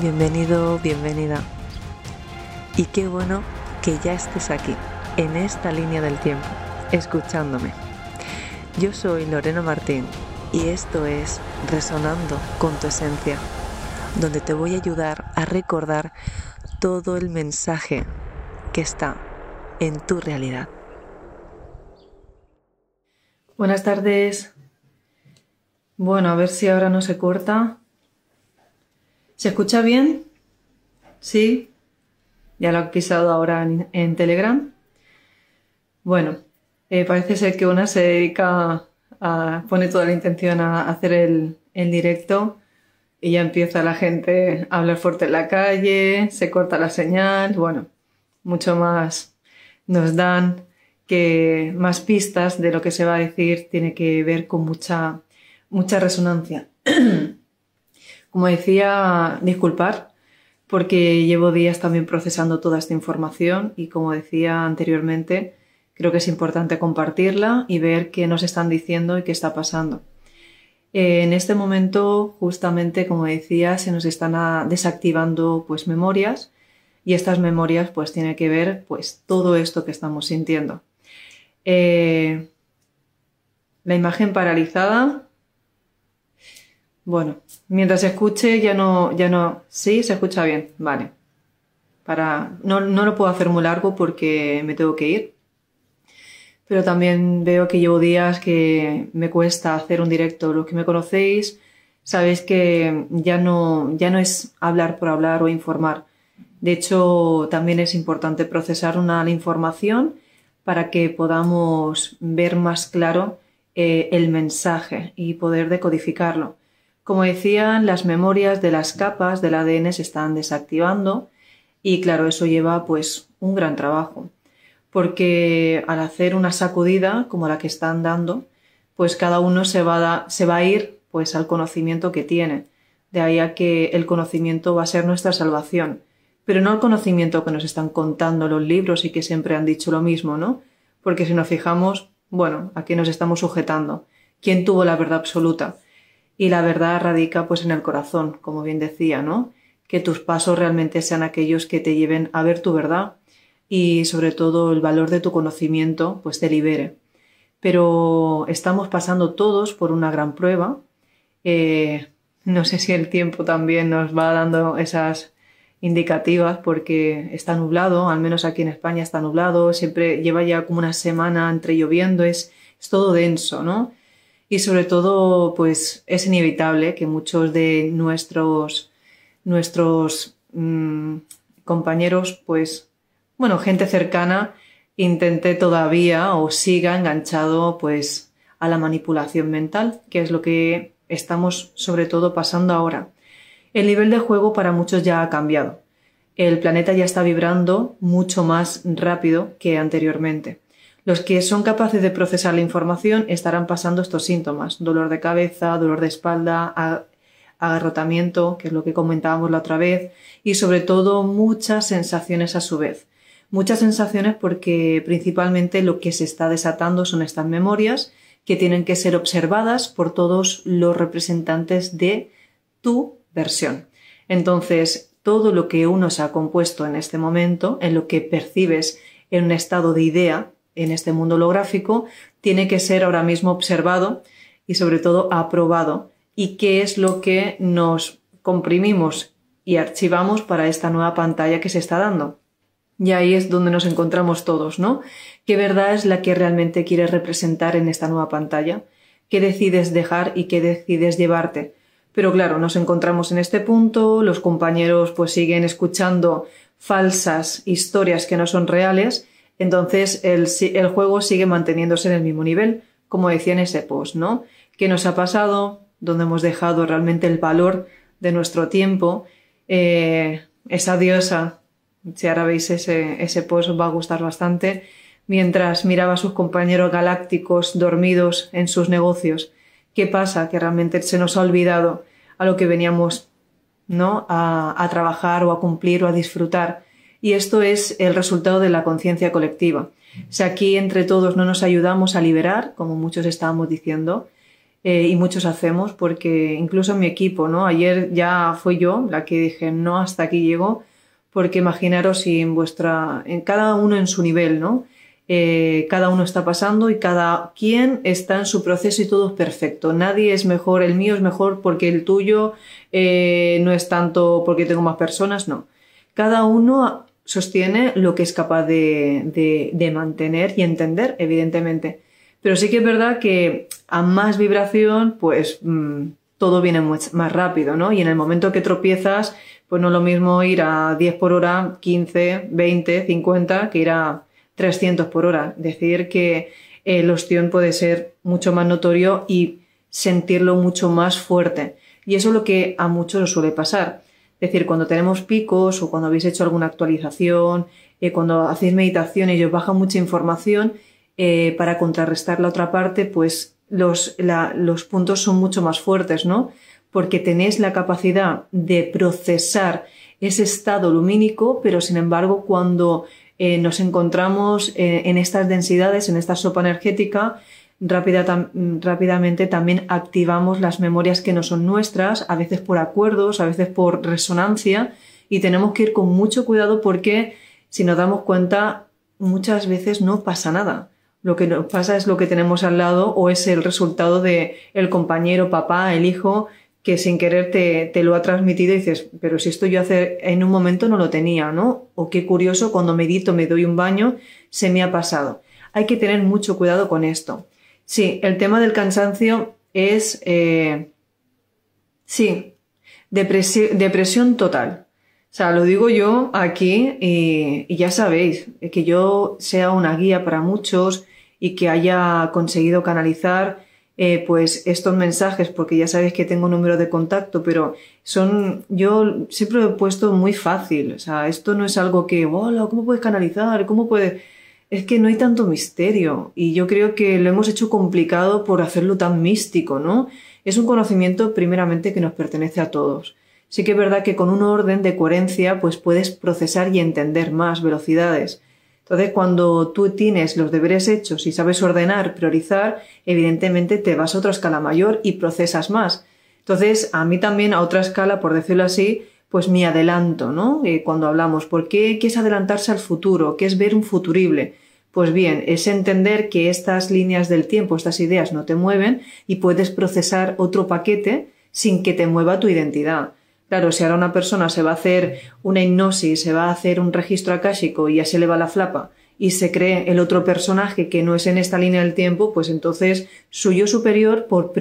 bienvenido, bienvenida. Y qué bueno que ya estés aquí, en esta línea del tiempo, escuchándome. Yo soy Lorena Martín y esto es Resonando con tu Esencia, donde te voy a ayudar a recordar todo el mensaje que está en tu realidad. Buenas tardes. Bueno, a ver si ahora no se corta. ¿Se escucha bien? ¿Sí? Ya lo he pisado ahora en, Telegram. Bueno, eh, parece ser que una se dedica a, pone toda la intención a hacer el, el directo y ya empieza la gente a hablar fuerte en la calle, se corta la señal, bueno, mucho más nos dan que más pistas de lo que se va a decir tiene que ver con mucha, mucha resonancia. Como decía, disculpar, porque llevo días también procesando toda esta información y como decía anteriormente, creo que es importante compartirla y ver qué nos están diciendo y qué está pasando. Eh, en este momento, justamente, como decía, se nos están desactivando pues memorias y estas memorias pues tiene que ver pues todo esto que estamos sintiendo. Eh, la imagen paralizada bueno, mientras se escuche ya no, ya no, sí, se escucha bien, vale. Para, no, no lo puedo hacer muy largo porque me tengo que ir. Pero también veo que llevo días que me cuesta hacer un directo. Los que me conocéis sabéis que ya no, ya no es hablar por hablar o informar. De hecho, también es importante procesar una información para que podamos ver más claro eh, el mensaje y poder decodificarlo. Como decían, las memorias de las capas del ADN se están desactivando y claro, eso lleva pues un gran trabajo, porque al hacer una sacudida como la que están dando, pues cada uno se va a, se va a ir pues al conocimiento que tiene. De ahí a que el conocimiento va a ser nuestra salvación, pero no el conocimiento que nos están contando los libros y que siempre han dicho lo mismo, ¿no? Porque si nos fijamos, bueno, ¿a qué nos estamos sujetando? ¿Quién tuvo la verdad absoluta? Y la verdad radica pues en el corazón, como bien decía, ¿no? Que tus pasos realmente sean aquellos que te lleven a ver tu verdad y sobre todo el valor de tu conocimiento pues te libere. Pero estamos pasando todos por una gran prueba. Eh, no sé si el tiempo también nos va dando esas indicativas porque está nublado, al menos aquí en España está nublado, siempre lleva ya como una semana entre lloviendo, es, es todo denso, ¿no? Y sobre todo pues es inevitable que muchos de nuestros nuestros mm, compañeros pues bueno gente cercana intente todavía o siga enganchado pues a la manipulación mental que es lo que estamos sobre todo pasando ahora. El nivel de juego para muchos ya ha cambiado. El planeta ya está vibrando mucho más rápido que anteriormente los que son capaces de procesar la información estarán pasando estos síntomas, dolor de cabeza, dolor de espalda, agarrotamiento, que es lo que comentábamos la otra vez, y sobre todo muchas sensaciones a su vez. Muchas sensaciones porque principalmente lo que se está desatando son estas memorias que tienen que ser observadas por todos los representantes de tu versión. Entonces, todo lo que uno se ha compuesto en este momento, en lo que percibes en un estado de idea, en este mundo holográfico tiene que ser ahora mismo observado y sobre todo aprobado y qué es lo que nos comprimimos y archivamos para esta nueva pantalla que se está dando. Y ahí es donde nos encontramos todos, ¿no? ¿Qué verdad es la que realmente quieres representar en esta nueva pantalla? ¿Qué decides dejar y qué decides llevarte? Pero claro, nos encontramos en este punto, los compañeros pues siguen escuchando falsas historias que no son reales entonces el, el, juego sigue manteniéndose en el mismo nivel, como decía en ese post, ¿no? ¿Qué nos ha pasado? ¿Dónde hemos dejado realmente el valor de nuestro tiempo? Eh, esa diosa, si ahora veis ese, ese post os va a gustar bastante, mientras miraba a sus compañeros galácticos dormidos en sus negocios. ¿Qué pasa? Que realmente se nos ha olvidado a lo que veníamos ¿no? a, a trabajar o a cumplir o a disfrutar y esto es el resultado de la conciencia colectiva. Si aquí entre todos no nos ayudamos a liberar, como muchos estábamos diciendo, eh, y muchos hacemos, porque incluso en mi equipo, ¿no? Ayer ya fui yo la que dije, no, hasta aquí llego, porque imaginaros si en vuestra, en cada uno en su nivel, ¿no? Eh, cada uno está pasando y cada quien está en su proceso y todo es perfecto. Nadie es mejor, el mío es mejor porque el tuyo eh, no es tanto porque tengo más personas, no. Cada uno sostiene lo que es capaz de, de, mantener y entender, evidentemente. Pero sí que es verdad que a más vibración, pues mm, todo viene más rápido, ¿no? Y en el momento que tropiezas, pues no es lo mismo ir a 10 por hora, 15, 20, 50, que ir a 300 por hora. Decir que el ostión puede ser mucho más notorio y sentirlo mucho más fuerte. Y eso es lo que a muchos os suele pasar. Es decir, cuando tenemos picos o cuando habéis hecho alguna actualización, eh, cuando hacéis meditación y os baja mucha información, eh, para contrarrestar la otra parte, pues los, los puntos son mucho más fuertes, ¿no? Porque tenéis la capacidad de procesar ese estado lumínico, pero sin embargo, cuando eh, nos encontramos eh, en estas densidades, en esta sopa energética, rápidamente también activamos las memorias que no son nuestras, a veces por acuerdos, a veces por resonancia, y tenemos que ir con mucho cuidado porque si nos damos cuenta, muchas veces no pasa nada. Lo que nos pasa es lo que tenemos al lado o es el resultado de el compañero, papá, el hijo, que sin querer te, lo ha transmitido y dices, pero si esto yo hace en un momento no lo tenía, ¿no? O qué curioso, cuando medito, me doy un baño, se me ha pasado. Hay que tener mucho cuidado con esto. Sí, el tema del cansancio es, eh, sí, depresión, total. O sea, lo digo yo aquí y, ya sabéis, que yo sea una guía para muchos y que haya conseguido canalizar eh, pues estos mensajes, porque ya sabéis que tengo un número de contacto, pero son, yo siempre lo he puesto muy fácil, o sea, esto no es algo que, hola, ¿cómo puedes canalizar? ¿Cómo puedes...? Es que no hay tanto misterio y yo creo que lo hemos hecho complicado por hacerlo tan místico, ¿no? Es un conocimiento primeramente que nos pertenece a todos. Sí que es verdad que con un orden de coherencia pues puedes procesar y entender más velocidades. Entonces, cuando tú tienes los deberes hechos y sabes ordenar, priorizar, evidentemente te vas a otra escala mayor y procesas más. Entonces, a mí también a otra escala, por decirlo así, pues mi adelanto, ¿no? Eh, cuando hablamos, ¿por qué, qué es adelantarse al futuro? ¿Qué es ver un futurible? Pues bien, es entender que estas líneas del tiempo, estas ideas no te mueven y puedes procesar otro paquete sin que te mueva tu identidad. Claro, si ahora una persona se va a hacer una hipnosis, se va a hacer un registro akáshico y ya se le va la flapa y se cree el otro personaje que no es en esta línea del tiempo, pues entonces su yo superior por,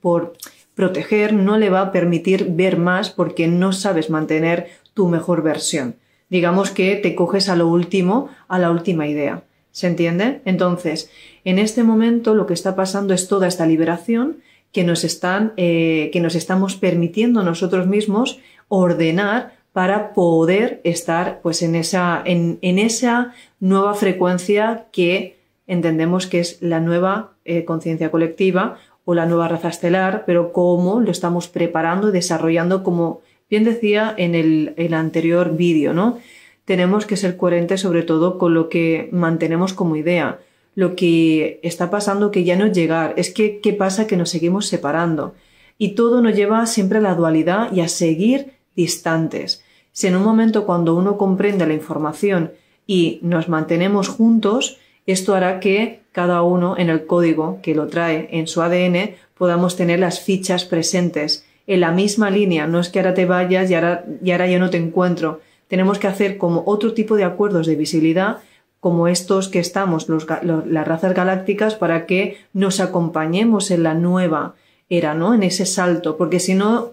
por proteger no le va a permitir ver más porque no sabes mantener tu mejor versión. Digamos que te coges a lo último, a la última idea. ¿Se entiende? Entonces, en este momento lo que está pasando es toda esta liberación que nos están, eh, que nos estamos permitiendo nosotros mismos ordenar para poder estar pues en esa, en, esa nueva frecuencia que entendemos que es la nueva eh, conciencia colectiva o la nueva raza estelar, pero cómo lo estamos preparando y desarrollando como bien decía en el, anterior vídeo, ¿no? Tenemos que ser coherentes sobre todo con lo que mantenemos como idea lo que está pasando que ya no es llegar, es que qué pasa que nos seguimos separando. Y todo nos lleva siempre a la dualidad y a seguir distantes. Si en un momento cuando uno comprende la información y nos mantenemos juntos, esto hará que cada uno en el código que lo trae en su ADN podamos tener las fichas presentes en la misma línea. No es que ahora te vayas y ahora, y ahora yo no te encuentro. Tenemos que hacer como otro tipo de acuerdos de visibilidad como estos que estamos, las razas galácticas, para que nos acompañemos en la nueva era, ¿no? En ese salto, porque si no,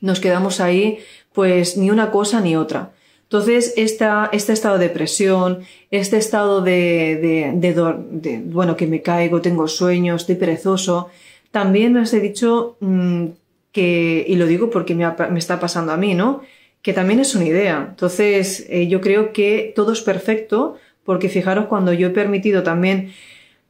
nos quedamos ahí, pues ni una cosa ni otra. Entonces, esta, este estado de presión, este estado de, de, bueno, que me caigo, tengo sueño, estoy perezoso, también os he dicho mm, que, y lo digo porque me, me, está pasando a mí, ¿no? Que también es una idea. Entonces, eh, yo creo que todo es perfecto porque fijaros cuando yo he permitido también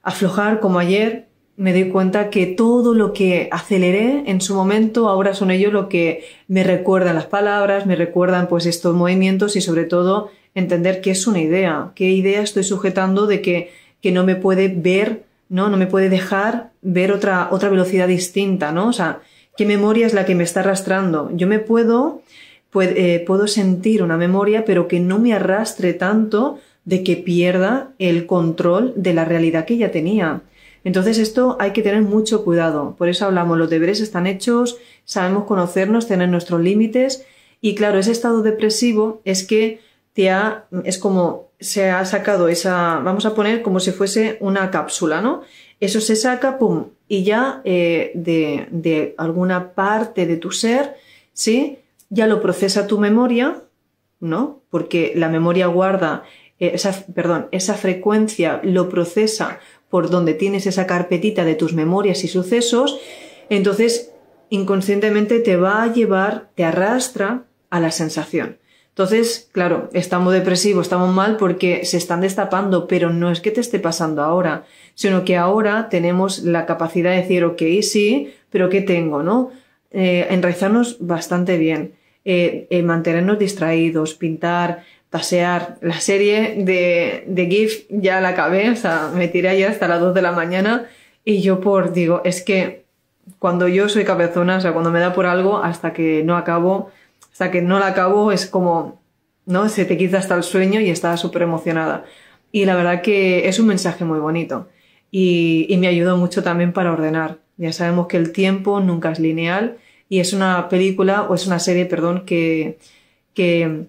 aflojar como ayer, me doy cuenta que todo lo que aceleré en su momento ahora son ellos lo que me recuerdan las palabras, me recuerdan pues estos movimientos y sobre todo entender que es una idea, qué idea estoy sujetando de que, que no me puede ver ¿no? No me puede dejar ver otra, otra velocidad distinta, ¿no? O sea, ¿qué memoria es la que me está arrastrando? Yo me puedo, eh, puedo sentir una memoria, pero que no me arrastre tanto de que pierda el control de la realidad que ya tenía. Entonces esto hay que tener mucho cuidado. Por eso hablamos, los deberes están hechos, sabemos conocernos, tener nuestros límites y claro, ese estado depresivo es que te ha, es como se ha sacado esa, vamos a poner como si fuese una cápsula, ¿no? Eso se saca, pum, y ya eh, de, de alguna parte de tu ser, ¿sí? Ya lo procesa tu memoria, ¿no? Porque la memoria guarda eh, esa, perdón, esa frecuencia lo procesa por donde tienes esa carpetita de tus memorias y sucesos, entonces inconscientemente te va a llevar, te arrastra a la sensación. Entonces, claro, estamos depresivos, estamos mal porque se están destapando, pero no es que te esté pasando ahora, sino que ahora tenemos la capacidad de decir, ok, sí, pero ¿qué tengo? ¿No? Eh, enraizarnos bastante bien, eh, eh, mantenernos distraídos, pintar, pasear. La serie de, de GIF ya la acabé, o sea, me tiré ayer hasta las 2 de la mañana y yo por, digo, es que cuando yo soy cabezona, o sea, cuando me da por algo, hasta que no acabo, hasta que no la acabo, es como, ¿no? Se te quita hasta el sueño y estás súper emocionada. Y la verdad que es un mensaje muy bonito y, y me ayudó mucho también para ordenar. Ya sabemos que el tiempo nunca es lineal y es una película, o es una serie, perdón, que, que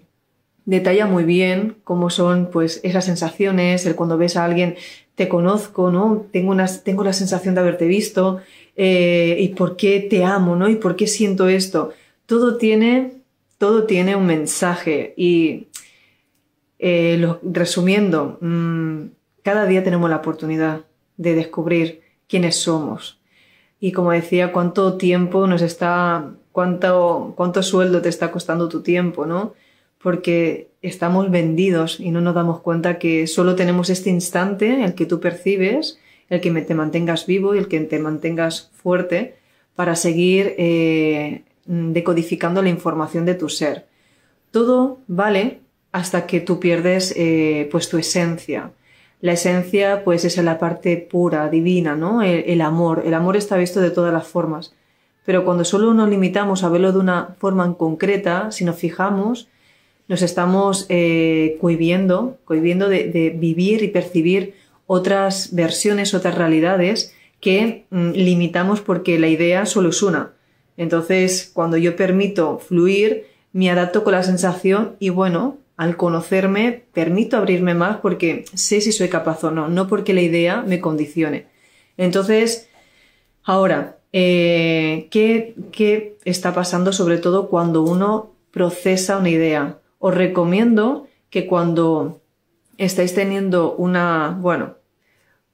detalla muy bien cómo son pues esas sensaciones, el cuando ves a alguien te conozco, ¿no? Tengo, unas, tengo la sensación de haberte visto eh, y por qué te amo, ¿no? Y por qué siento esto. Todo tiene, todo tiene un mensaje y eh, resumiendo, mmm, cada día tenemos la oportunidad de descubrir quiénes somos. Y como decía, cuánto tiempo nos está, cuánto, cuánto sueldo te está costando tu tiempo, ¿no? Porque estamos vendidos y no nos damos cuenta que solo tenemos este instante, el que tú percibes, el que te mantengas vivo y el que te mantengas fuerte para seguir eh, decodificando la información de tu ser. Todo vale hasta que tú pierdes eh, pues tu esencia. La esencia pues es la parte pura, divina, ¿no? El, el amor. El amor está visto de todas las formas. Pero cuando solo nos limitamos a verlo de una forma en concreta, si nos fijamos, nos estamos eh, cohibiendo, de, vivir y percibir otras versiones, otras realidades que mm, limitamos porque la idea solo es una. Entonces, cuando yo permito fluir, me adapto con la sensación y bueno, al conocerme, permito abrirme más porque sé si soy capaz o no, no porque la idea me condicione. Entonces, ahora, eh, ¿qué, ¿qué está pasando sobre todo cuando uno procesa una idea? Os recomiendo que cuando estáis teniendo una, bueno,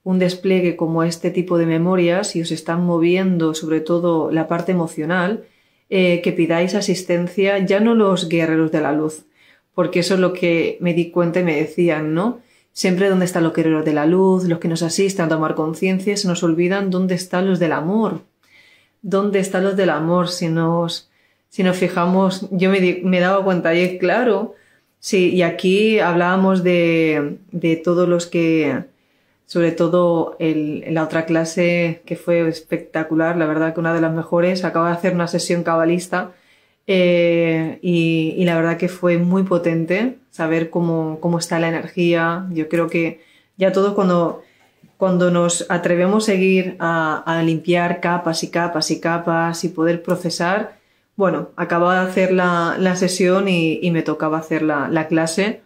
un despliegue como este tipo de memorias y os están moviendo sobre todo la parte emocional, eh, que pidáis asistencia ya no los guerreros de la luz, porque eso es lo que me di cuenta y me decían, ¿no? Siempre donde están los guerreros de la luz, los que nos asistan a tomar conciencia, se nos olvidan dónde están los del amor. ¿Dónde están los del amor? Si nos si nos fijamos, yo me, me daba cuenta, y claro, sí, y aquí hablábamos de, de todos los que, sobre todo en la otra clase que fue espectacular, la verdad que una de las mejores, acaba de hacer una sesión cabalista eh, y, y, la verdad que fue muy potente saber cómo, cómo está la energía. Yo creo que ya todos cuando, cuando nos atrevemos a seguir a, a limpiar capas y capas y capas y poder procesar, bueno, acababa de hacer la, sesión y, me tocaba hacer la, clase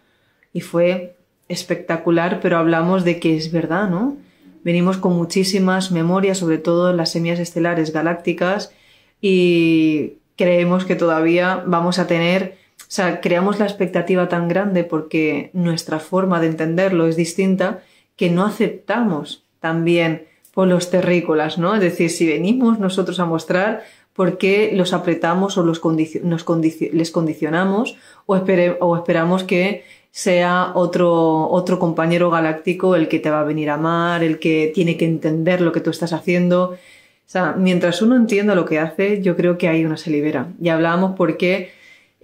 y fue espectacular, pero hablamos de que es verdad, ¿no? Venimos con muchísimas memorias, sobre todo las semillas estelares galácticas, y creemos que todavía vamos a tener, o sea, creamos la expectativa tan grande porque nuestra forma de entenderlo es distinta que no aceptamos también por los terrícolas, ¿no? Es decir, si venimos nosotros a mostrar, por qué los apretamos o los nos les condicionamos o, o, esperamos que sea otro, otro compañero galáctico el que te va a venir a amar, el que tiene que entender lo que tú estás haciendo. O sea, mientras uno entienda lo que hace, yo creo que ahí uno se libera. Y hablábamos por qué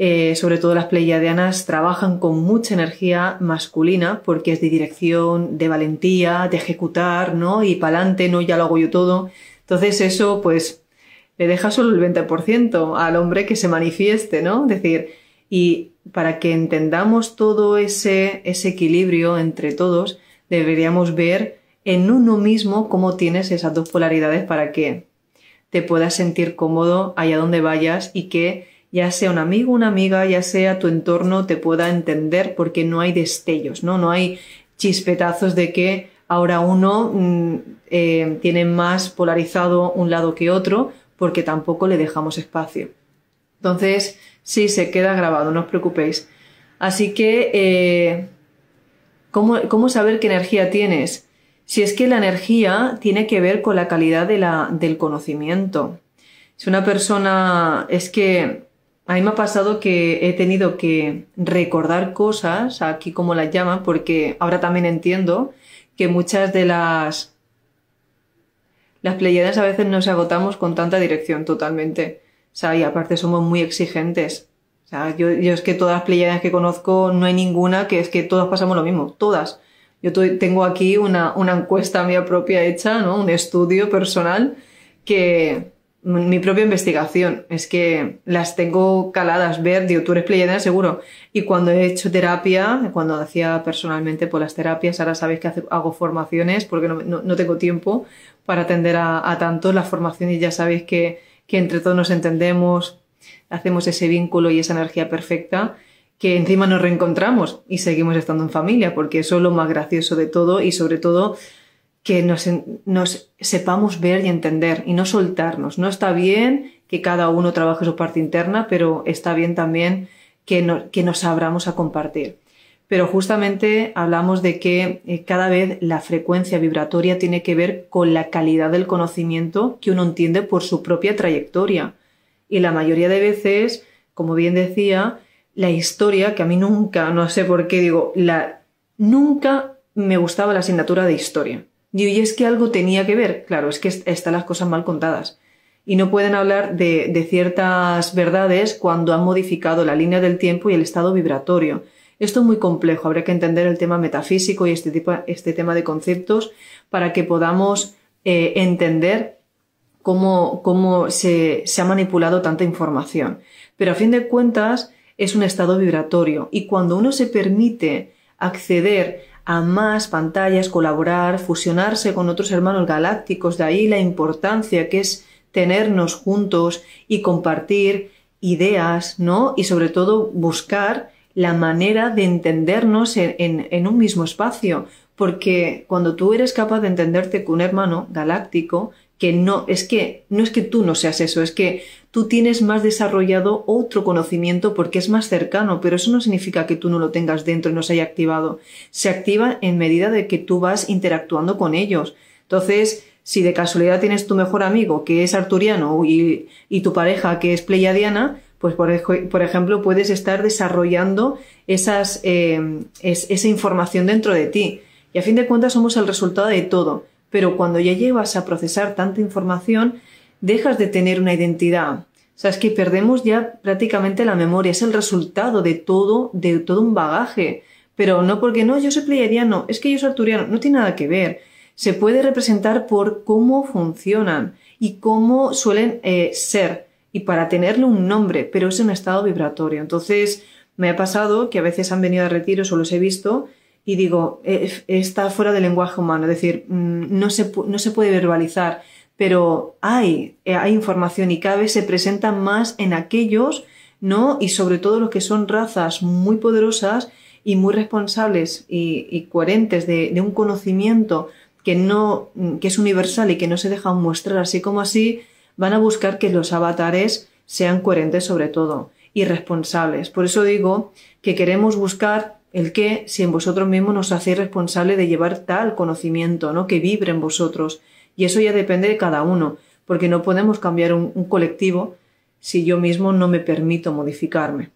eh, sobre todo las pleiadianas, trabajan con mucha energía masculina porque es de dirección, de valentía, de ejecutar, ¿no? Y para adelante, no, ya lo hago yo todo. Entonces eso, pues, le deja solo el 20% al hombre que se manifieste, ¿no? Es decir, y para que entendamos todo ese, ese equilibrio entre todos, deberíamos ver en uno mismo cómo tienes esas dos polaridades para que te puedas sentir cómodo allá donde vayas y que ya sea un amigo, una amiga, ya sea tu entorno, te pueda entender porque no hay destellos, ¿no? No hay chispetazos de que ahora uno mm, eh, tiene más polarizado un lado que otro porque tampoco le dejamos espacio. Entonces, sí, se queda grabado, no os preocupéis. Así que, eh, ¿cómo, ¿cómo saber qué energía tienes? Si es que la energía tiene que ver con la calidad de la, del conocimiento. Si una persona es que a mí me ha pasado que he tenido que recordar cosas, aquí como las llaman, porque ahora también entiendo que muchas de las las pleyadas a veces nos agotamos con tanta dirección totalmente. O sea, y aparte somos muy exigentes. O sea, yo, yo es que todas las pleyadas que conozco no hay ninguna que es que todas pasamos lo mismo, todas. Yo tengo aquí una, una encuesta mía propia hecha, ¿no? Un estudio personal que mi propia investigación. Es que las tengo caladas, ver, digo, tú eres seguro. Y cuando he hecho terapia, cuando hacía personalmente por las terapias, ahora sabéis que hago formaciones porque no, no, tengo tiempo para atender a, a tanto las formaciones. Ya sabéis que, que entre todos nos entendemos, hacemos ese vínculo y esa energía perfecta que encima nos reencontramos y seguimos estando en familia, porque eso es lo más gracioso de todo y sobre todo que nos, sepamos ver y entender y no soltarnos. No está bien que cada uno trabaje su parte interna, pero está bien también que, que nos abramos a compartir. Pero justamente hablamos de que eh, cada vez la frecuencia vibratoria tiene que ver con la calidad del conocimiento que uno entiende por su propia trayectoria. Y la mayoría de veces, como bien decía, la historia, que a mí nunca, no sé por qué digo, nunca me gustaba la asignatura de historia. Y es que algo tenía que ver. Claro, es que están las cosas mal contadas. Y no pueden hablar de, ciertas verdades cuando han modificado la línea del tiempo y el estado vibratorio. Esto es muy complejo, habría que entender el tema metafísico y este, tipo, este tema de conceptos para que podamos eh, entender cómo, cómo se, se ha manipulado tanta información. Pero a fin de cuentas, es un estado vibratorio y cuando uno se permite acceder a más pantallas, colaborar, fusionarse con otros hermanos galácticos, de ahí la importancia que es tenernos juntos y compartir ideas, ¿no? Y sobre todo buscar la manera de entendernos en, en, un mismo espacio, porque cuando tú eres capaz de entenderte con un hermano galáctico, que no, es que no es que tú no seas eso, es que tú tienes más desarrollado otro conocimiento porque es más cercano, pero eso no significa que tú no lo tengas dentro y no se haya activado. Se activa en medida de que tú vas interactuando con ellos. Entonces, si de casualidad tienes tu mejor amigo que es arturiano y, y tu pareja que es pleiadiana, pues por, ejemplo puedes estar desarrollando esas, eh, esa información dentro de ti. Y a fin de cuentas somos el resultado de todo pero cuando ya llevas a procesar tanta información, dejas de tener una identidad. O sea, es que perdemos ya prácticamente la memoria, es el resultado de todo, de todo un bagaje. Pero no porque no, yo soy pleiadiano, es que yo soy arturiano, no tiene nada que ver. Se puede representar por cómo funcionan y cómo suelen eh, ser, y para tenerle un nombre, pero es un estado vibratorio. Entonces, me ha pasado que a veces han venido a retiros o los he visto y digo, eh, está fuera del lenguaje humano, es decir, mm, no se, no se puede verbalizar, pero hay, eh, hay información y cada vez se presenta más en aquellos, ¿no? Y sobre todo los que son razas muy poderosas y muy responsables y, coherentes de, de, un conocimiento que no, que es universal y que no se deja mostrar así como así, van a buscar que los avatares sean coherentes sobre todo y responsables. Por eso digo que queremos buscar el que, si en vosotros mismos nos hacéis responsable de llevar tal conocimiento, ¿no? Que vibre en vosotros. Y eso ya depende de cada uno, porque no podemos cambiar un, colectivo si yo mismo no me permito modificarme.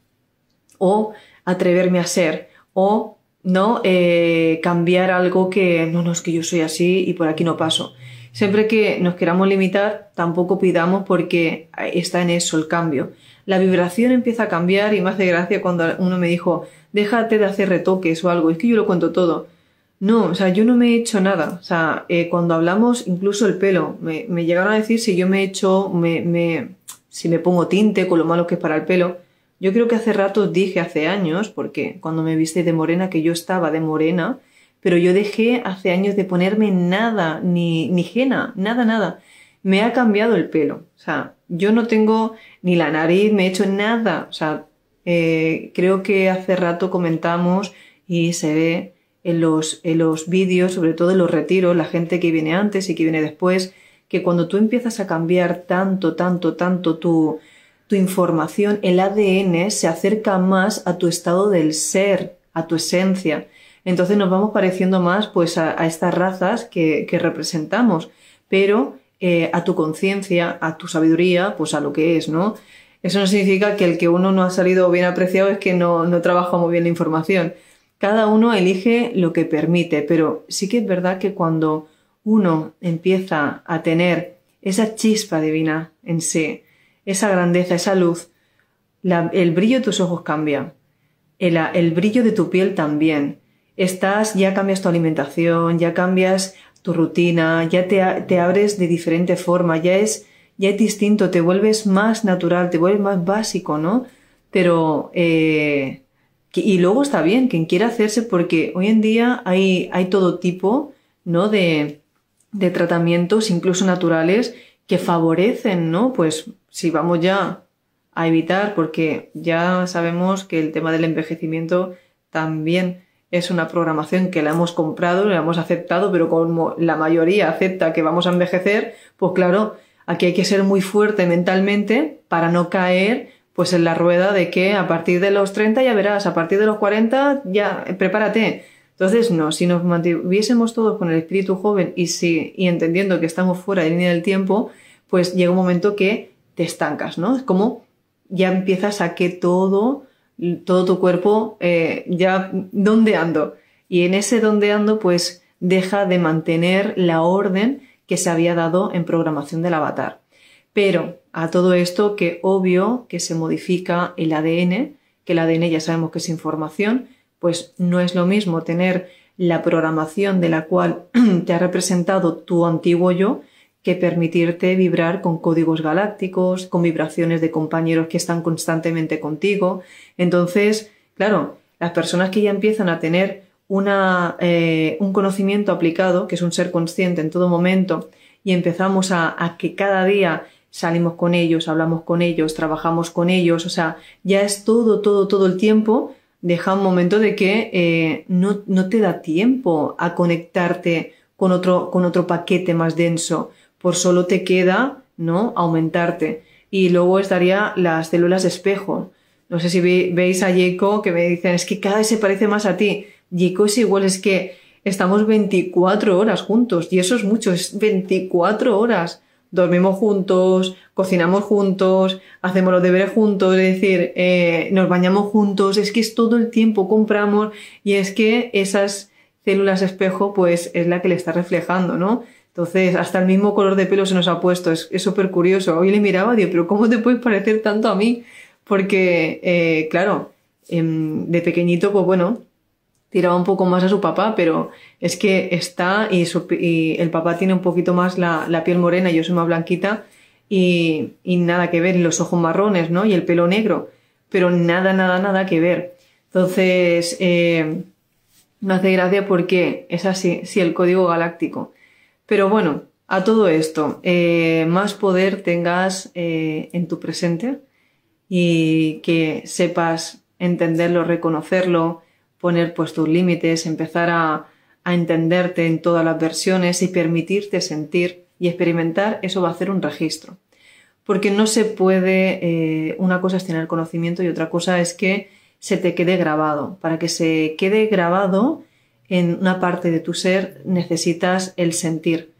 O atreverme a ser, o no eh, cambiar algo que no, no es que yo soy así y por aquí no paso. siempre que nos queramos limitar, tampoco pidamos porque está en eso el cambio. La vibración empieza a cambiar y me hace gracia cuando uno me dijo, déjate de hacer retoques o algo, es que yo lo cuento todo. No, o sea, yo no me he hecho nada. O sea, eh, cuando hablamos, incluso el pelo, me, me, llegaron a decir si yo me he hecho, me, me, si me pongo tinte con lo malo que es para el pelo. Yo creo que hace rato dije, hace años, porque cuando me viste de morena, que yo estaba de morena, pero yo dejé hace años de ponerme nada, ni, ni jena, nada, nada. Me ha cambiado el pelo. O sea, yo no tengo ni la nariz, me he hecho nada. O sea, eh, creo que hace rato comentamos y se ve en los, en los vídeos, sobre todo en los retiros, la gente que viene antes y que viene después, que cuando tú empiezas a cambiar tanto, tanto, tanto tu, tu información, el ADN se acerca más a tu estado del ser, a tu esencia. Entonces nos vamos pareciendo más pues a, estas razas que, que, representamos, pero eh, a tu conciencia, a tu sabiduría, pues a lo que es, ¿no? Eso no significa que el que uno no ha salido bien apreciado es que no, no trabaja muy bien la información. Cada uno elige lo que permite, pero sí que es verdad que cuando uno empieza a tener esa chispa divina en sí, esa grandeza, esa luz, el brillo de tus ojos cambia, el, el brillo de tu piel también. Estás, ya cambias tu alimentación, ya cambias tu rutina, ya te, te abres de diferente forma, ya es ya es distinto, te vuelves más natural, te vuelves más básico, ¿no? Pero, eh, y luego está bien, quien quiera hacerse, porque hoy en día hay, hay todo tipo, ¿no? De, de tratamientos, incluso naturales, que favorecen, ¿no? Pues si vamos ya a evitar, porque ya sabemos que el tema del envejecimiento también es una programación que la hemos comprado, la hemos aceptado, pero como la mayoría acepta que vamos a envejecer, pues claro, Aquí hay que ser muy fuerte mentalmente para no caer pues en la rueda de que a partir de los 30 ya verás, a partir de los 40 ya prepárate. Entonces, no, si nos mantuviésemos todos con el espíritu joven y, si, y entendiendo que estamos fuera de línea del tiempo, pues llega un momento que te estancas, ¿no? Es como ya empiezas a que todo, todo tu cuerpo eh, ya dondeando. Y en ese dondeando, pues deja de mantener la orden que se había dado en programación del avatar. Pero a todo esto que obvio que se modifica el ADN, que el ADN ya sabemos que es información, pues no es lo mismo tener la programación de la cual te ha representado tu antiguo yo que permitirte vibrar con códigos galácticos, con vibraciones de compañeros que están constantemente contigo. Entonces, claro, las personas que ya empiezan a tener una, eh, un conocimiento aplicado, que es un ser consciente en todo momento, y empezamos a, que cada día salimos con ellos, hablamos con ellos, trabajamos con ellos, o sea, ya es todo, todo, todo el tiempo, deja un momento de que eh, no, no, te da tiempo a conectarte con otro, con otro paquete más denso, por solo te queda, ¿no? Aumentarte. Y luego estaría las células espejo. No sé si veis a Jacob que me dicen, es que cada vez se parece más a ti Jico es igual, es que estamos 24 horas juntos y eso es mucho, es 24 horas. Dormimos juntos, cocinamos juntos, hacemos los deberes juntos, es decir, eh, nos bañamos juntos, es que es todo el tiempo compramos y es que esas células espejo pues es la que le está reflejando, ¿no? Entonces, hasta el mismo color de pelo se nos ha puesto, es súper curioso. Hoy le miraba, digo, pero ¿cómo te puedes parecer tanto a mí? Porque, eh, claro, em, de pequeñito, pues bueno, tiraba un poco más a su papá, pero es que está y, el papá tiene un poquito más la, piel morena, y yo soy más blanquita y, nada que ver, y los ojos marrones, ¿no? Y el pelo negro, pero nada, nada, nada que ver. Entonces, eh, me hace gracia porque es así, sí, el código galáctico. Pero bueno, a todo esto, eh, más poder tengas eh, en tu presente y que sepas entenderlo, reconocerlo, poner pues tus límites, empezar a, entenderte en todas las versiones y permitirte sentir y experimentar, eso va a hacer un registro. Porque no se puede, eh, una cosa es tener conocimiento y otra cosa es que se te quede grabado. Para que se quede grabado en una parte de tu ser necesitas el sentir.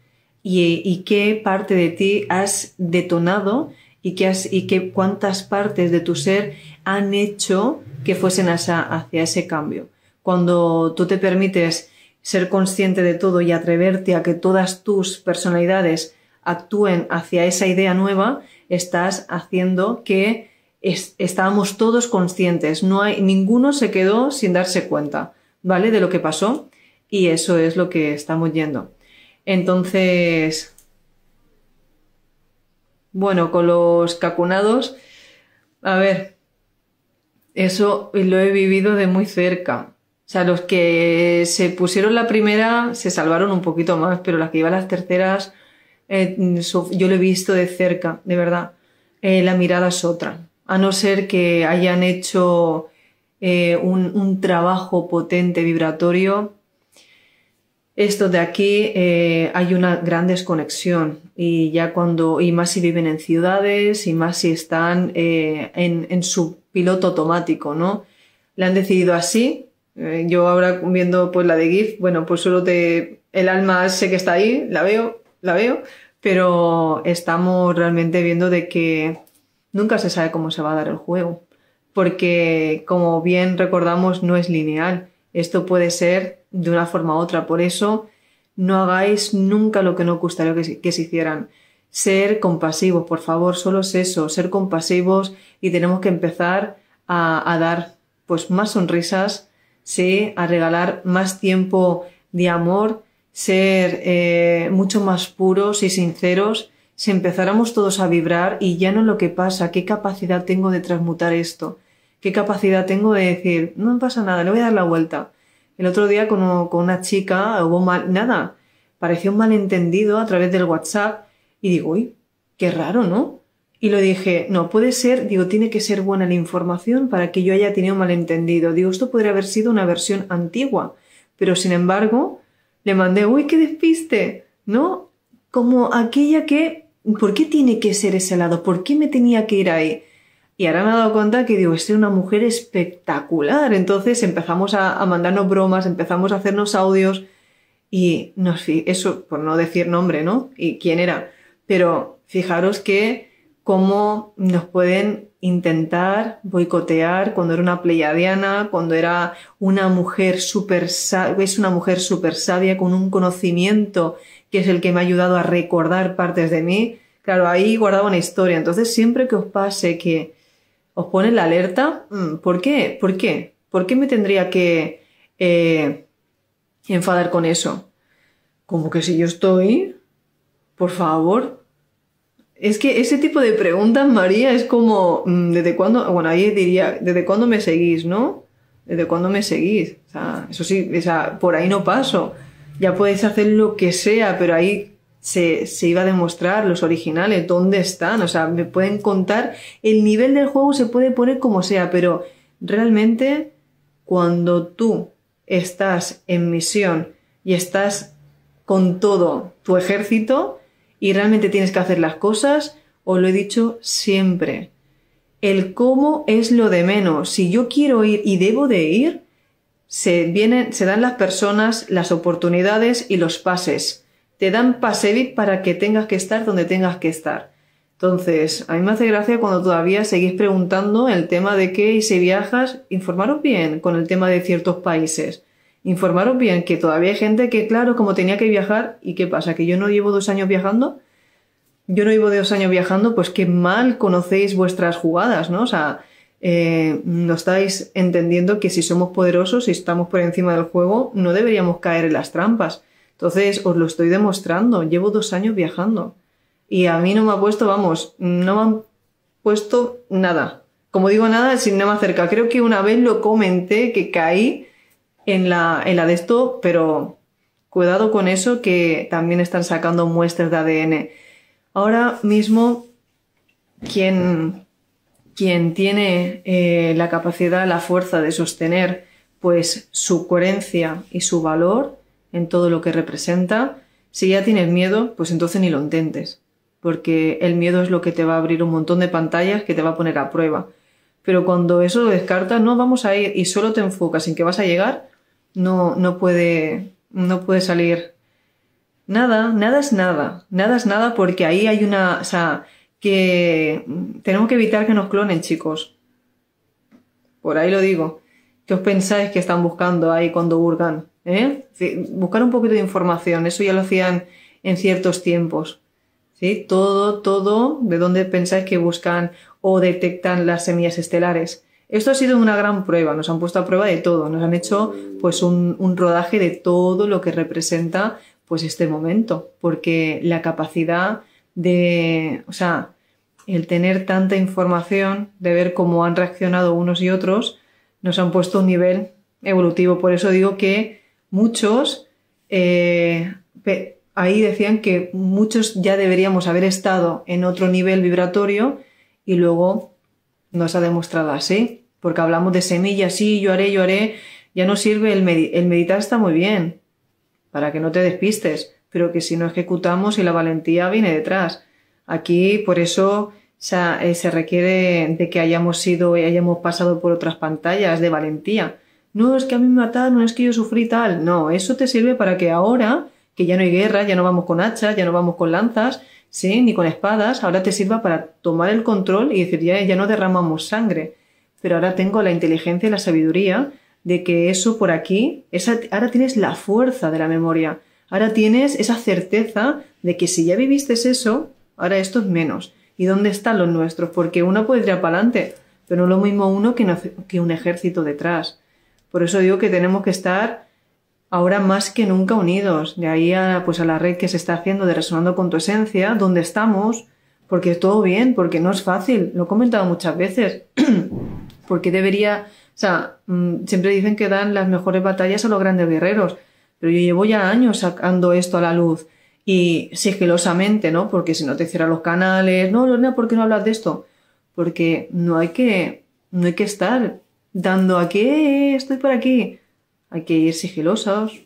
Y, qué parte de ti has detonado y, qué has, y qué, cuántas partes de tu ser han hecho que fuesen hacia ese cambio. Cuando tú te permites ser consciente de todo y atreverte a que todas tus personalidades actúen hacia esa idea nueva, estás haciendo que estábamos todos conscientes. No hay, ninguno se quedó sin darse cuenta, ¿vale? De lo que pasó. Y eso es lo que estamos yendo. Entonces, bueno, con los cacunados, a ver, eso lo he vivido de muy cerca. O sea, los que se pusieron la primera se salvaron un poquito más, pero las que iban las terceras, eh, yo lo he visto de cerca, de verdad. Eh, la mirada es otra. A no ser que hayan hecho eh, un, trabajo potente vibratorio, esto de aquí hay una gran desconexión y ya cuando, y más si viven en ciudades y más si están en, en su piloto automático, ¿no? Le han decidido así, eh, yo ahora viendo pues la de GIF, bueno, pues solo te, el alma sé que está ahí, la veo, la veo, pero estamos realmente viendo de que nunca se sabe cómo se va a dar el juego, porque como bien recordamos no es lineal, esto puede ser de una forma u otra, por eso no hagáis nunca lo que no gustaría que, se hicieran. Ser compasivos, por favor, solo es eso, ser compasivos y tenemos que empezar a, a dar pues más sonrisas, sí, a regalar más tiempo de amor, ser eh, mucho más puros y sinceros, si empezáramos todos a vibrar y ya no lo que pasa, qué capacidad tengo de transmutar esto, qué capacidad tengo de decir, no pasa nada, le voy a dar la vuelta. El otro día con, con una chica hubo mal, nada, pareció un malentendido a través del WhatsApp y digo, uy, qué raro, ¿no? Y lo dije, no, puede ser, digo, tiene que ser buena la información para que yo haya tenido malentendido. Digo, esto podría haber sido una versión antigua, pero sin embargo, le mandé, uy, qué despiste, ¿no? Como aquella que, ¿por qué tiene que ser ese lado? ¿Por qué me tenía que ir ahí? Y ahora me he dado cuenta que digo, es una mujer espectacular. Entonces empezamos a, mandarnos bromas, empezamos a hacernos audios y no eso por no decir nombre, ¿no? Y quién era. Pero fijaros que cómo nos pueden intentar boicotear cuando era una pleiadiana, cuando era una mujer súper es una mujer súper sabia con un conocimiento que es el que me ha ayudado a recordar partes de mí. Claro, ahí guardaba una historia. Entonces, siempre que os pase que os pone la alerta, mm, ¿por qué? ¿Por qué? ¿Por qué me tendría que eh, enfadar con eso? Como que si yo estoy, por favor, es que ese tipo de preguntas, María, es como, mm, ¿desde cuándo? Bueno, ahí diría, ¿desde cuándo me seguís, no? ¿Desde cuándo me seguís? O sea, eso sí, o sea, por ahí no paso. Ya podéis hacer lo que sea, pero ahí se, se, iba a demostrar los originales, dónde están. O sea, me pueden contar. El nivel del juego se puede poner como sea, pero realmente cuando tú estás en misión y estás con todo tu ejército, y realmente tienes que hacer las cosas, os lo he dicho siempre. El cómo es lo de menos. Si yo quiero ir y debo de ir, se vienen, se dan las personas, las oportunidades y los pases. Te dan pase para que tengas que estar donde tengas que estar. Entonces, a mí me hace gracia cuando todavía seguís preguntando el tema de que si viajas, informaros bien con el tema de ciertos países informaros bien que todavía hay gente que, claro, como tenía que viajar, ¿y qué pasa? ¿Que yo no llevo dos años viajando? Yo no llevo dos años viajando, pues que mal conocéis vuestras jugadas, ¿no? O sea, eh, no estáis entendiendo que si somos poderosos, si estamos por encima del juego, no deberíamos caer en las trampas. Entonces, os lo estoy demostrando. Llevo dos años viajando. Y a mí no me ha puesto, vamos, no me han puesto nada. Como digo, nada sin nada cerca. Creo que una vez lo comenté que caí en la, en la de esto, pero cuidado con eso que también están sacando muestras de ADN. Ahora mismo, quien, quien tiene eh, la capacidad, la fuerza de sostener pues su coherencia y su valor en todo lo que representa, si ya tienes miedo, pues entonces ni lo intentes, porque el miedo es lo que te va a abrir un montón de pantallas que te va a poner a prueba. Pero cuando eso lo descartas, no vamos a ir y solo te enfocas en que vas a llegar, no, no puede, no puede salir nada, nada es nada, nada es nada porque ahí hay una, o sea, que tenemos que evitar que nos clonen, chicos. Por ahí lo digo. ¿Qué os pensáis que están buscando ahí cuando hurgan? ¿Eh? Buscar un poquito de información, eso ya lo hacían en ciertos tiempos. ¿sí? Todo, todo, de dónde pensáis que buscan o detectan las semillas estelares. Esto ha sido una gran prueba, nos han puesto a prueba de todo, nos han hecho pues un, un rodaje de todo lo que representa pues este momento, porque la capacidad de, o sea, el tener tanta información, de ver cómo han reaccionado unos y otros, nos han puesto un nivel evolutivo. Por eso digo que muchos, eh, ahí decían que muchos ya deberíamos haber estado en otro nivel vibratorio y luego nos ha demostrado así, porque hablamos de semillas, sí, yo haré, yo haré, ya no sirve el, el meditar está muy bien, para que no te despistes, pero que si no ejecutamos y la valentía viene detrás. Aquí, por eso, eh, se requiere de que hayamos sido y hayamos pasado por otras pantallas de valentía. No es que a mí me mataron, no es que yo sufrí tal. No, eso te sirve para que ahora, que ya no hay guerra, ya no vamos con hachas, ya no vamos con lanzas, sí, ni con espadas, ahora te sirva para tomar el control y decir, ya, no derramamos sangre. Pero ahora tengo la inteligencia y la sabiduría de que eso por aquí, ahora tienes la fuerza de la memoria. Ahora tienes esa certeza de que si ya viviste eso, ahora esto es menos. ¿Y dónde están los nuestros? Porque uno puede ir para adelante, pero no lo mismo uno que un ejército detrás. Por eso digo que tenemos que estar ahora más que nunca unidos. De ahí a, pues a la red que se está haciendo de Resonando con tu Esencia, donde estamos, porque todo bien, porque no es fácil. Lo he comentado muchas veces. porque debería, o sea, mm, siempre dicen que dan las mejores batallas a los grandes guerreros, pero yo llevo ya años sacando esto a la luz y sigilosamente, ¿no? Porque si no te cierran los canales, no, Lorena, ¿por qué no hablas de esto? Porque no hay que, no hay que estar dando aquí, eh, estoy por aquí. Hay que ir sigilosos,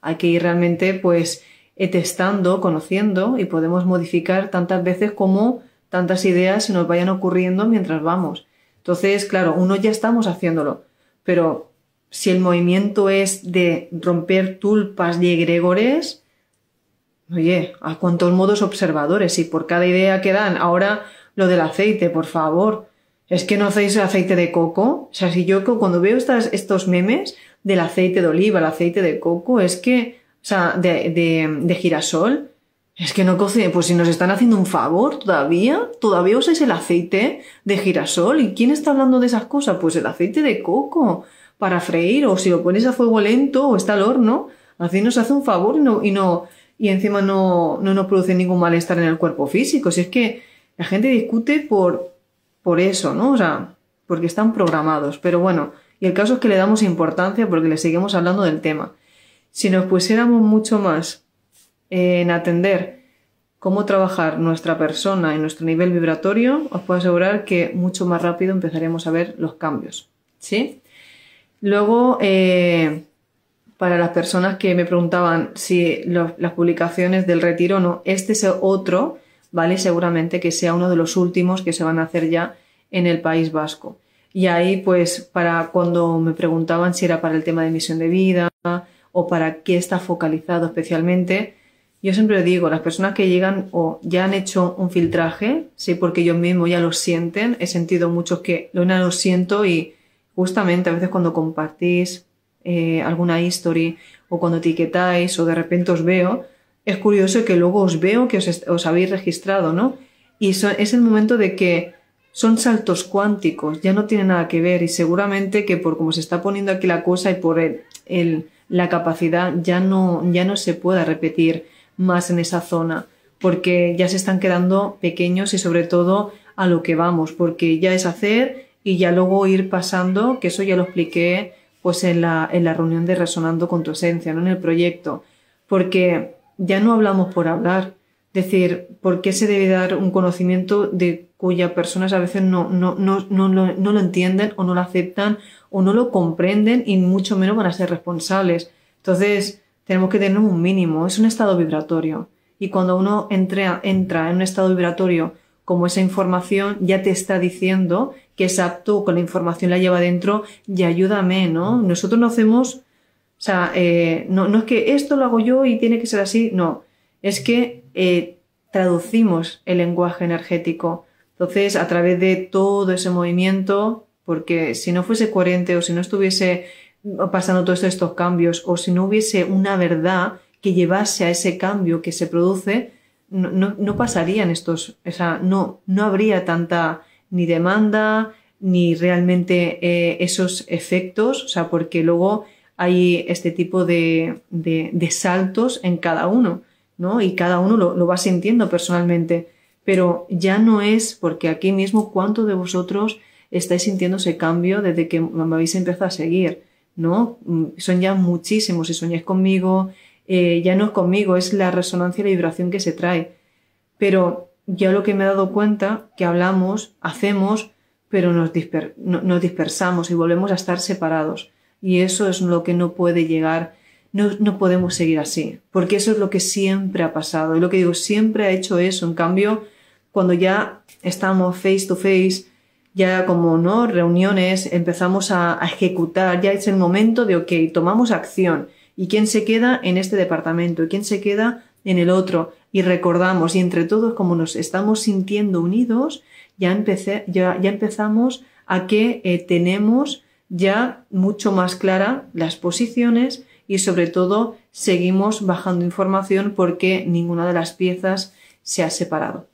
hay que ir realmente, pues, testando, conociendo y podemos modificar tantas veces como tantas ideas se nos vayan ocurriendo mientras vamos. Entonces, claro, uno ya estamos haciéndolo, pero si el movimiento es de romper tulpas y egregores, Oye, ¿a cuántos modos observadores? Y por cada idea que dan, ahora lo del aceite, por favor. ¿Es que no hacéis aceite de coco? O sea, si yo cuando veo estas, estos memes del aceite de oliva, el aceite de coco, es que, o sea, de, de, de girasol, es que no cocine, pues si nos están haciendo un favor todavía, todavía usáis el aceite de girasol. ¿Y quién está hablando de esas cosas? Pues el aceite de coco para freír, o si lo pones a fuego lento o está al horno, así nos hace un favor y no, y no, y encima no, no nos produce ningún malestar en el cuerpo físico. Si es que la gente discute por, por eso, ¿no? O sea, porque están programados. Pero bueno, y el caso es que le damos importancia porque le seguimos hablando del tema. Si nos pusiéramos mucho más en atender cómo trabajar nuestra persona en nuestro nivel vibratorio, os puedo asegurar que mucho más rápido empezaremos a ver los cambios. ¿Sí? Luego, eh, para las personas que me preguntaban si las publicaciones del retiro no, este es otro, ¿vale? Seguramente que sea uno de los últimos que se van a hacer ya en el País Vasco. Y ahí, pues, para cuando me preguntaban si era para el tema de misión de vida o para qué está focalizado especialmente, yo siempre digo, las personas que llegan o ya han hecho un filtraje, sí, porque ellos mismos ya lo sienten, he sentido muchos que lo, lo siento y justamente a veces cuando compartís eh, alguna history o cuando etiquetáis o de repente os veo, es curioso que luego os veo que os, habéis registrado, ¿no? Y es el momento de que son saltos cuánticos, ya no tiene nada que ver y seguramente que por cómo se está poniendo aquí la cosa y por el, la capacidad ya no, ya no se pueda repetir más en esa zona porque ya se están quedando pequeños y sobre todo a lo que vamos, porque ya es hacer y ya luego ir pasando, que eso ya lo expliqué pues en la, en la reunión de Resonando con tu Esencia, ¿no? en el proyecto, porque ya no hablamos por hablar, decir, ¿por qué se debe dar un conocimiento de cuya personas a veces no, no, no, no, no lo entienden o no lo aceptan o no lo comprenden y mucho menos van a ser responsables? Entonces, tenemos que tener un mínimo, es un estado vibratorio. Y cuando uno entra, entra en un estado vibratorio como esa información ya te está diciendo que es apto con la información la lleva dentro y ayúdame, ¿no? Nosotros no hacemos, o sea, eh, no, no, es que esto lo hago yo y tiene que ser así, no, es que eh, traducimos el lenguaje energético. Entonces, a través de todo ese movimiento, porque si no fuese coherente o si no estuviese pasando todos estos cambios o si no hubiese una verdad que llevase a ese cambio que se produce, no, no, pasarían estos, o sea, no, no habría tanta ni demanda ni realmente eh, esos efectos, o sea, porque luego hay este tipo de, de, saltos en cada uno, ¿no? Y cada uno lo, lo, va sintiendo personalmente. Pero ya no es porque aquí mismo cuánto de vosotros estáis sintiendo ese cambio desde que me habéis empezado a seguir, ¿no? Mm, son ya muchísimos, si soñáis conmigo, eh, ya no es conmigo, es la resonancia y la vibración que se trae. Pero ya lo que me he dado cuenta, que hablamos, hacemos, pero nos, nos dispersamos y volvemos a estar separados. Y eso es lo que no puede llegar, no, no podemos seguir así, porque eso es lo que siempre ha pasado. Y lo que digo, siempre ha hecho eso. En cambio, cuando ya estamos face to face, ya como no reuniones, empezamos a, ejecutar, ya es el momento de, ok, tomamos acción. Y quién se queda en este departamento. Y quién se queda en el otro. Y recordamos y entre todos como nos estamos sintiendo unidos ya, empecé, ya, ya empezamos a que eh, tenemos ya mucho más clara las posiciones y sobre todo seguimos bajando información porque ninguna de las piezas se ha separado.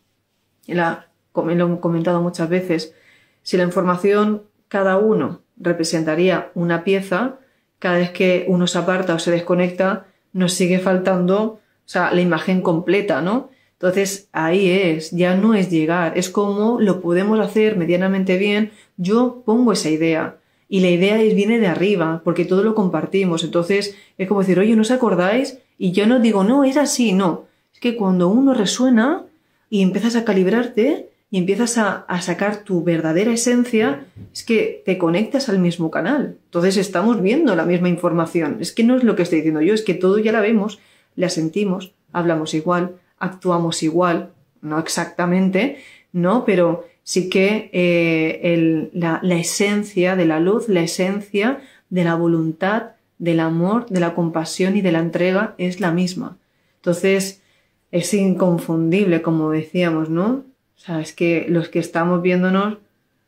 La, como lo he comentado muchas veces, si la información cada uno representaría una pieza, cada vez que uno se aparta o se desconecta, nos sigue faltando, o sea, la imagen completa, ¿no? Entonces ahí es, ya no es llegar, es como lo podemos hacer medianamente bien. Yo pongo esa idea y la idea es, viene de arriba, porque todo lo compartimos. Entonces es como decir, oye, ¿no os acordáis? Y yo no digo, no, es así, no. Es que cuando uno resuena y empiezas a calibrarte, y empiezas a, sacar tu verdadera esencia, es que te conectas al mismo canal. Entonces estamos viendo la misma información. Es que no es lo que estoy diciendo yo, es que todo ya la vemos, la sentimos, hablamos igual, actuamos igual, no exactamente, ¿no? Pero sí que eh, la, esencia de la luz, la esencia de la voluntad, del amor, de la compasión y de la entrega es la misma. Entonces, es inconfundible, como decíamos, ¿no? O sea, es que los que estamos viéndonos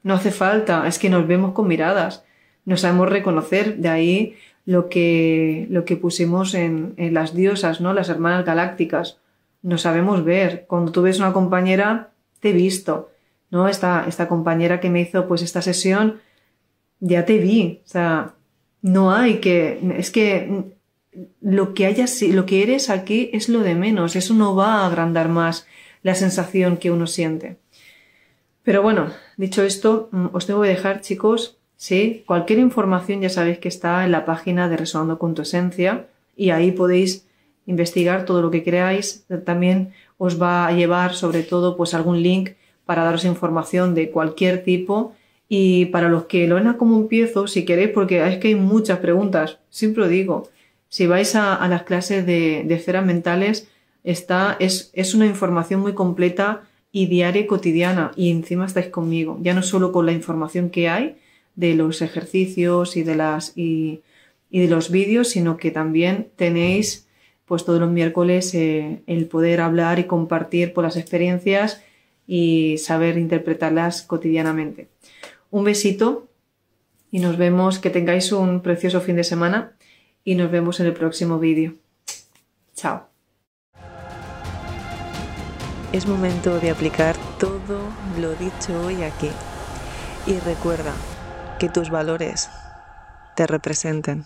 no hace falta, es que nos vemos con miradas, nos sabemos reconocer, de ahí lo que, lo que pusimos en, en las diosas, ¿no? Las hermanas galácticas. Nos sabemos ver. Cuando tú ves una compañera, te he visto, ¿no? Esta, esta compañera que me hizo pues esta sesión, ya te vi. O sea, no hay que, es que lo que hayas, lo que eres aquí es lo de menos, eso no va a agrandar más la sensación que uno siente. Pero bueno, dicho esto, mm, os tengo que dejar, chicos, sí, cualquier información ya sabéis que está en la página de Resonando con tu Esencia y ahí podéis investigar todo lo que creáis. También os va a llevar sobre todo pues algún link para daros información de cualquier tipo. Y para los que lo ven a como empiezo, si queréis, porque es que hay muchas preguntas, siempre lo digo, si vais a, las clases de, de esferas mentales, Está, es, es una información muy completa y diaria y cotidiana y encima estáis conmigo, ya no solo con la información que hay de los ejercicios y de las y, y de los vídeos, sino que también tenéis pues todos los miércoles eh, el poder hablar y compartir por las experiencias y saber interpretarlas cotidianamente. Un besito y nos vemos, que tengáis un precioso fin de semana y nos vemos en el próximo vídeo. Chao es momento de aplicar todo lo dicho hoy aquí. Y recuerda que tus valores te representen.